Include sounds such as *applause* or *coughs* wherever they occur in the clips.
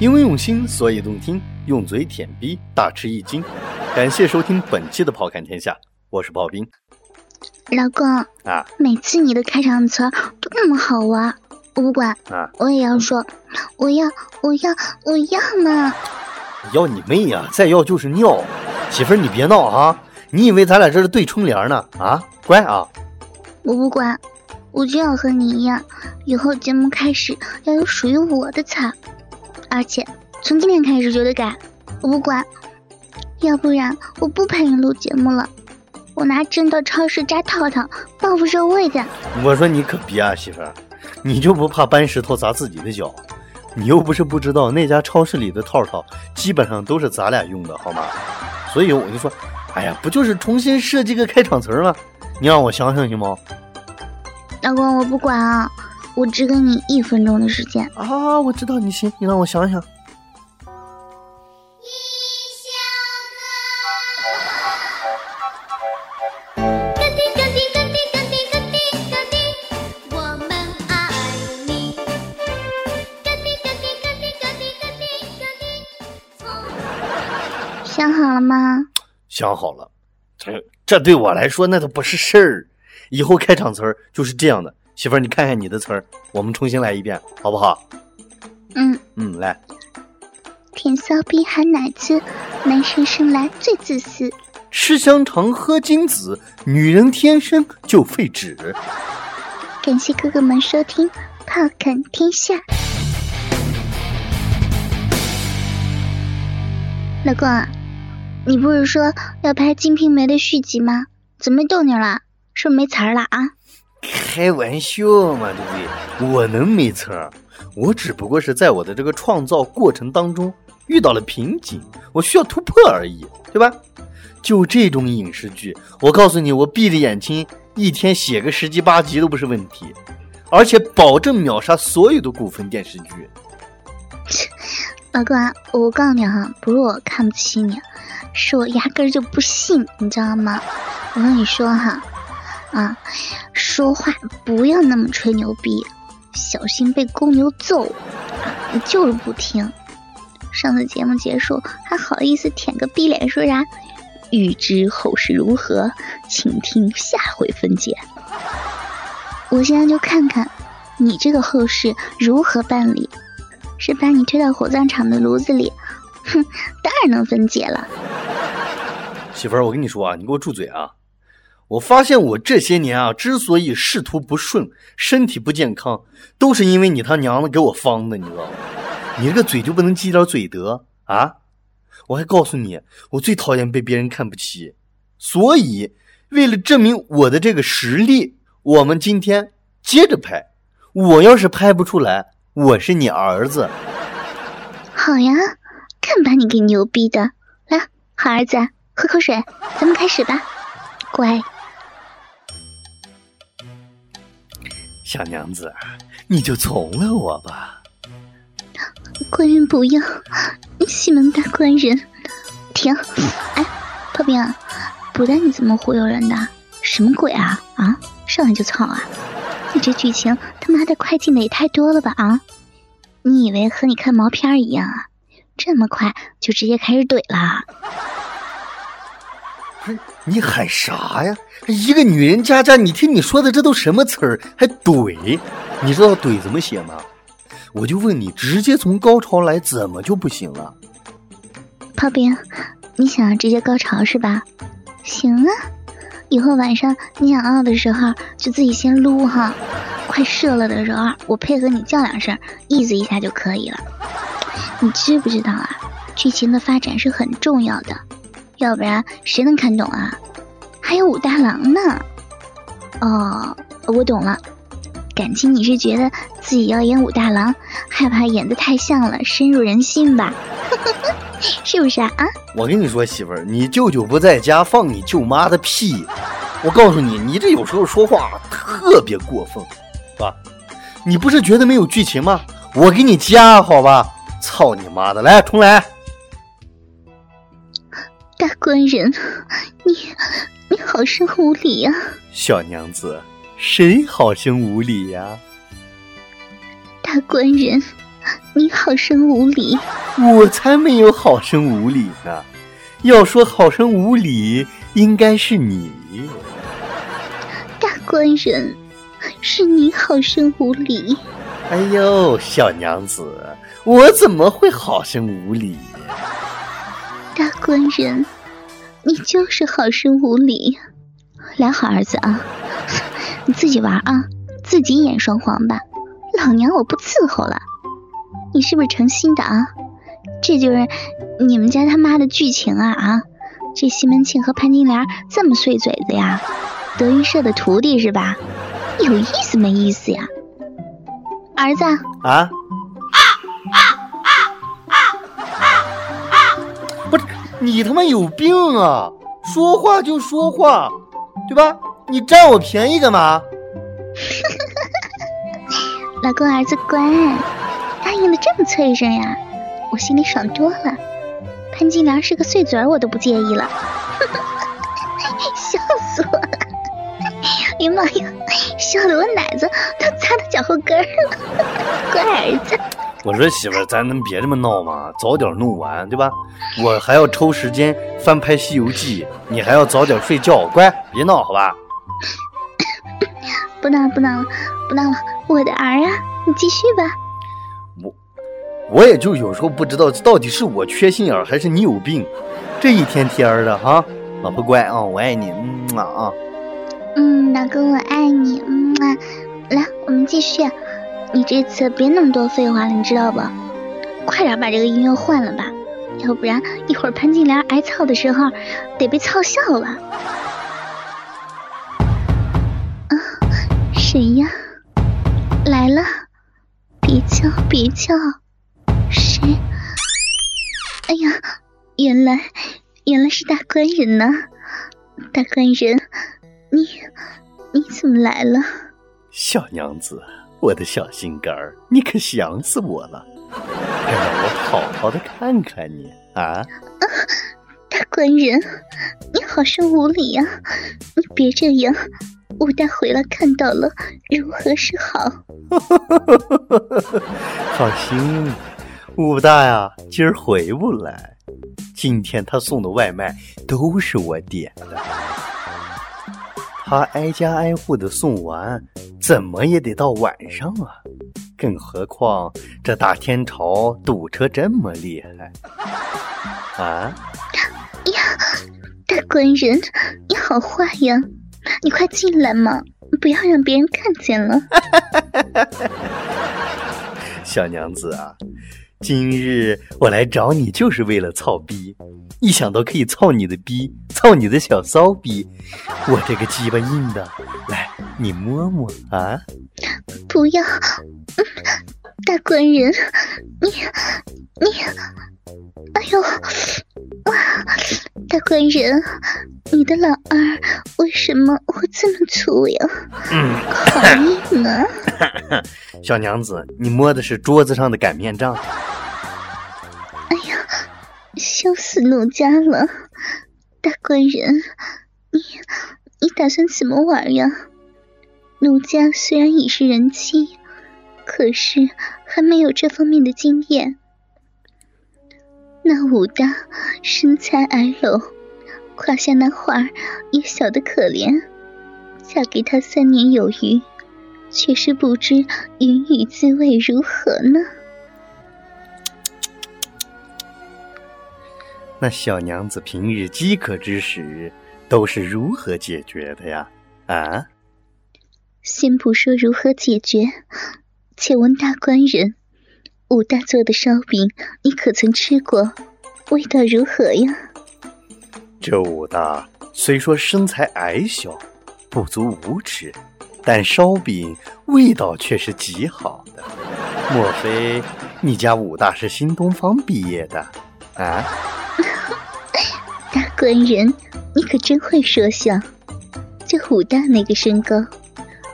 因为用心，所以动听。用嘴舔逼，大吃一惊。感谢收听本期的《跑看天下》，我是刨冰。老公啊，每次你的开场词都那么好玩，我不管啊，我也要说，我要，我要，我要嘛！要你妹呀！再要就是尿。媳妇儿，你别闹啊！你以为咱俩这是对春联呢？啊，乖啊！我不管，我就要和你一样，以后节目开始要有属于我的词，而且。从今天开始就得改，我不管，要不然我不陪你录节目了。我拿针到超市扎套套，报复社会去。我说你可别啊，媳妇儿，你就不怕搬石头砸自己的脚？你又不是不知道那家超市里的套套基本上都是咱俩用的，好吗？所以我就说，哎呀，不就是重新设计个开场词吗？你让我想想行吗？老公，我不管啊，我只给你一分钟的时间啊！我知道你行，你让我想想。想好了吗？想好了，这这对我来说那都不是事儿。以后开场词儿就是这样的，媳妇儿，你看看你的词儿，我们重新来一遍，好不好？嗯嗯，来。舔骚逼喊奶子，男生生来最自私。吃香肠喝金子，女人天生就废纸。感谢哥哥们收听《炮侃天下》。老公。你不是说要拍《金瓶梅》的续集吗？怎么没动静了？是不是没词儿了啊？开玩笑嘛，对不对？我能没词儿？我只不过是在我的这个创造过程当中遇到了瓶颈，我需要突破而已，对吧？就这种影视剧，我告诉你，我闭着眼睛一天写个十集八集都不是问题，而且保证秒杀所有的古风电视剧。*laughs* 老公，我告诉你哈，不是我看不起你。是我压根儿就不信，你知道吗？我跟你说哈，啊，说话不要那么吹牛逼，小心被公牛揍。你就是不听，上次节目结束还好意思舔个逼脸，说啥？欲知后事如何，请听下回分解。我现在就看看你这个后事如何办理，是把你推到火葬场的炉子里？哼，当然能分解了。媳妇儿，我跟你说啊，你给我住嘴啊！我发现我这些年啊，之所以仕途不顺、身体不健康，都是因为你他娘的给我方的，你知道吗？你这个嘴就不能积点嘴德啊？我还告诉你，我最讨厌被别人看不起，所以为了证明我的这个实力，我们今天接着拍。我要是拍不出来，我是你儿子。好呀，看把你给牛逼的！来，好儿子。喝口水，咱们开始吧，乖。小娘子，你就从了我吧。官人不要，西门大官人，停！哎，炮兵，不带你这么忽悠人的，什么鬼啊啊！上来就操啊！你这剧情他妈的快进的也太多了吧啊！你以为和你看毛片一样啊？这么快就直接开始怼了？你喊啥呀？一个女人家家，你听你说的这都什么词儿？还怼？你知道怼怎么写吗？我就问你，直接从高潮来，怎么就不行了？炮兵，你想要直接高潮是吧？行啊，以后晚上你想要的时候就自己先撸哈，快射了的时候我配合你叫两声，意思一下就可以了。你知不知道啊？剧情的发展是很重要的。要不然谁能看懂啊？还有武大郎呢。哦，我懂了，感情你是觉得自己要演武大郎，害怕演的太像了，深入人心吧？*laughs* 是不是啊？啊！我跟你说，媳妇儿，你舅舅不在家，放你舅妈的屁！我告诉你，你这有时候说话特别过分，是吧？你不是觉得没有剧情吗？我给你加好吧？操你妈的！来，重来。大官人，*laughs* 你你好生无礼呀！小娘子，谁好生无礼呀？大官人，你好生无礼！我才没有好生无礼呢！要说好生无礼，应该是你。大官人，是你好生无礼。哎呦，小娘子，我怎么会好生无礼？大官人，你就是好生无礼。来，好儿子啊，你自己玩啊，自己演双簧吧。老娘我不伺候了。你是不是成心的啊？这就是你们家他妈的剧情啊啊！这西门庆和潘金莲这么碎嘴子呀？德云社的徒弟是吧？有意思没意思呀？儿子啊！你他妈有病啊！说话就说话，对吧？你占我便宜干嘛？*laughs* 老公，儿子乖。答应的这么脆生呀，我心里爽多了。潘金莲是个碎嘴儿，我都不介意了。*laughs* 笑死我了！哎呀妈呀，笑得我奶子都擦到脚后跟了。*laughs* 乖儿子，我说媳妇儿，咱能别这么闹吗？早点弄完，对吧？我还要抽时间翻拍《西游记》，你还要早点睡觉。乖，别闹，好吧？不闹不闹了，不闹了，我的儿啊，你继续吧。我我也就有时候不知道到底是我缺心眼还是你有病，这一天天的哈，老婆乖啊，我爱你，嗯啊啊，嗯，老公我爱你，嗯啊，来我们继续，你这次别那么多废话了，你知道不？快点把这个音乐换了吧，要不然一会儿潘金莲挨操的时候得被操笑了。啊，谁呀？来了，别叫别叫。谁？哎呀，原来原来是大官人呐！大官人，你你怎么来了？小娘子，我的小心肝儿，你可想死我了！快让我好好的看看你啊！大官人，你好生无礼呀！你别这样，武大回来看到了，如何是好？*laughs* 放心。武大呀，今儿回不来。今天他送的外卖都是我点的。他挨家挨户的送完，怎么也得到晚上啊！更何况这大天朝堵车这么厉害啊！呀，大官人，你好坏呀！你快进来嘛，不要让别人看见了。*laughs* 小娘子啊！今日我来找你，就是为了操逼。一想到可以操你的逼，操你的小骚逼，我这个鸡巴硬的，来，你摸摸啊！不要，大官人，你你，哎呦，哇，大官人，你的老二为什么会这么粗呀？嗯，好硬啊！小娘子，你摸的是桌子上的擀面杖。哎呀羞死奴家了，大官人，你你打算怎么玩呀？奴家虽然已是人妻，可是还没有这方面的经验。那武大身材矮篓，胯下那花儿也小得可怜，嫁给他三年有余，却是不知云雨滋味如何呢？那小娘子平日饥渴之时都是如何解决的呀？啊！先不说如何解决，且问大官人，武大做的烧饼你可曾吃过？味道如何呀？这武大虽说身材矮小，不足五尺，但烧饼味道却是极好的。莫非你家武大是新东方毕业的？啊？大官人，你可真会说笑。这武大那个身高，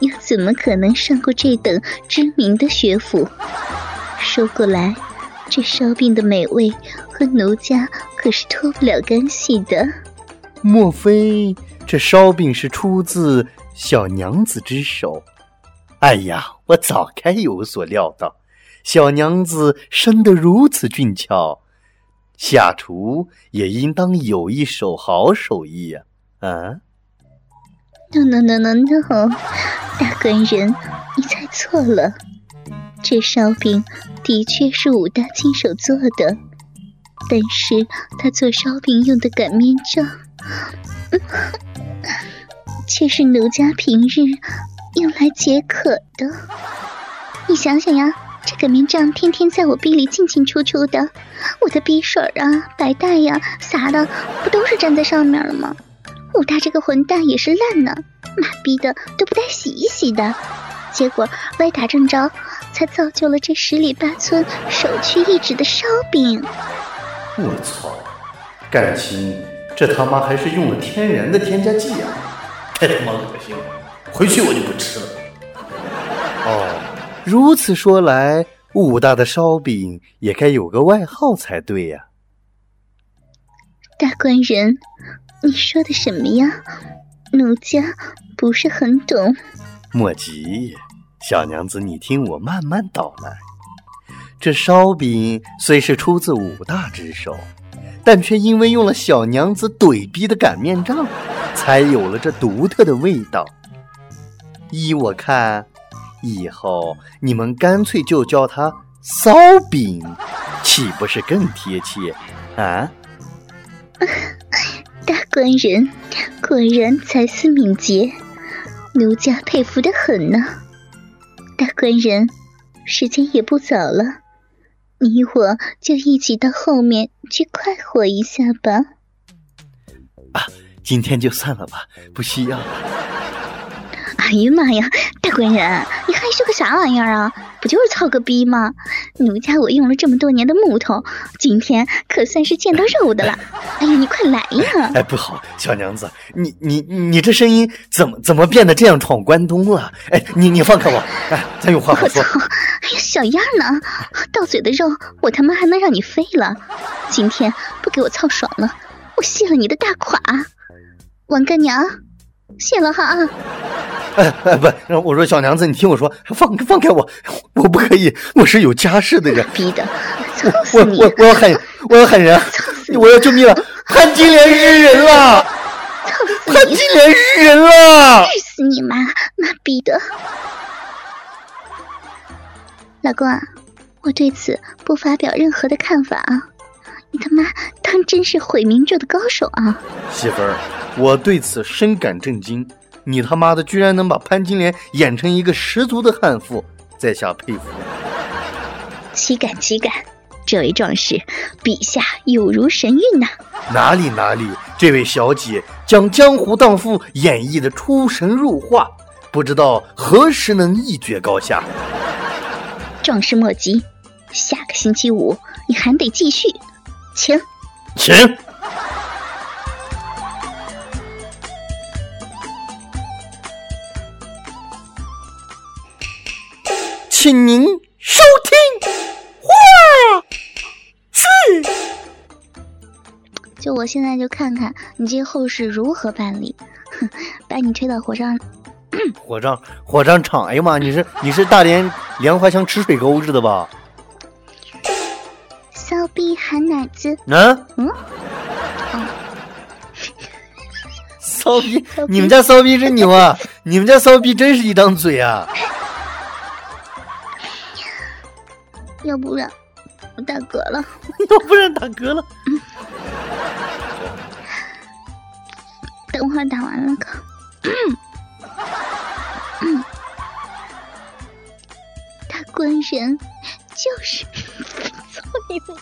又怎么可能上过这等知名的学府？说过来，这烧饼的美味和奴家可是脱不了干系的。莫非这烧饼是出自小娘子之手？哎呀，我早该有所料到。小娘子生得如此俊俏，下厨也应当有一手好手艺呀！啊？No no no no no，大官人，你猜错了。这烧饼的确是武大亲手做的，但是他做烧饼用的擀面杖，*laughs* 却是奴家平日用来解渴的。你想想呀，这擀面杖天天在我逼里进进出出的，我的逼水啊、白带呀啥的，不都是粘在上面了吗？武大这个混蛋也是烂呢，妈逼的都不带洗一洗的，结果歪打正着。才造就了这十里八村首屈一指的烧饼。我操！感情这他妈还是用了天然的添加剂啊！太他妈恶心了！回去我就不吃了。哦，如此说来，武大的烧饼也该有个外号才对呀。大官人，你说的什么呀？奴家不是很懂。莫急。小娘子，你听我慢慢道来。这烧饼虽是出自武大之手，但却因为用了小娘子怼逼的擀面杖，才有了这独特的味道。依我看，以后你们干脆就叫它烧饼，岂不是更贴切？啊？*laughs* 大官人果然才思敏捷，奴家佩服的很呢。大官人，时间也不早了，你我就一起到后面去快活一下吧。啊，今天就算了吧，不需要。哎呀妈呀，大官人，你害羞个啥玩意儿啊？不就是操个逼吗？奴家我用了这么多年的木头，今天可算是见到肉的了。哎呀，你快来呀！哎，不好，小娘子，你你你这声音怎么怎么变得这样闯关东了？哎，你你放开我，哎，咱有话好说。哎呀，小样呢？到嘴的肉，我他妈还能让你飞了？今天不给我操爽了，我卸了你的大垮！王干娘，谢了哈。哎哎不，我说小娘子，你听我说，放放开我，我不可以，我是有家室的人。逼的，我我我要喊我要喊人，我要救命了！潘金莲是人了！潘金莲是人了！日死你妈！妈逼的！老公啊，我对此不发表任何的看法啊！你他妈当真是毁名著的高手啊！媳妇儿，我对此深感震惊。你他妈的居然能把潘金莲演成一个十足的悍妇，在下佩服。岂敢岂敢，这位壮士，笔下有如神韵呐！哪里哪里，这位小姐将江湖荡妇演绎的出神入化，不知道何时能一决高下。壮士莫急，下个星期五你还得继续，请，请。请您收听话剧。就我现在就看看你这后事如何办理，哼，*laughs* 把你推到火葬 *coughs* 火葬火葬场。哎呀妈，你是你是大连莲花乡吃水沟似的吧？骚逼喊奶子。嗯 *laughs* 嗯。骚逼，你们家骚逼真牛啊！你们家骚逼真是一张嘴啊！要不然我打嗝了。*laughs* 要不然打嗝了。*laughs* 等会儿打完了可。大官人就是 *laughs* 操你妈！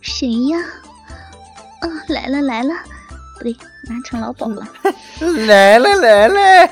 谁呀？哦，来了来了，不对，拿成老鸨了。来了来了。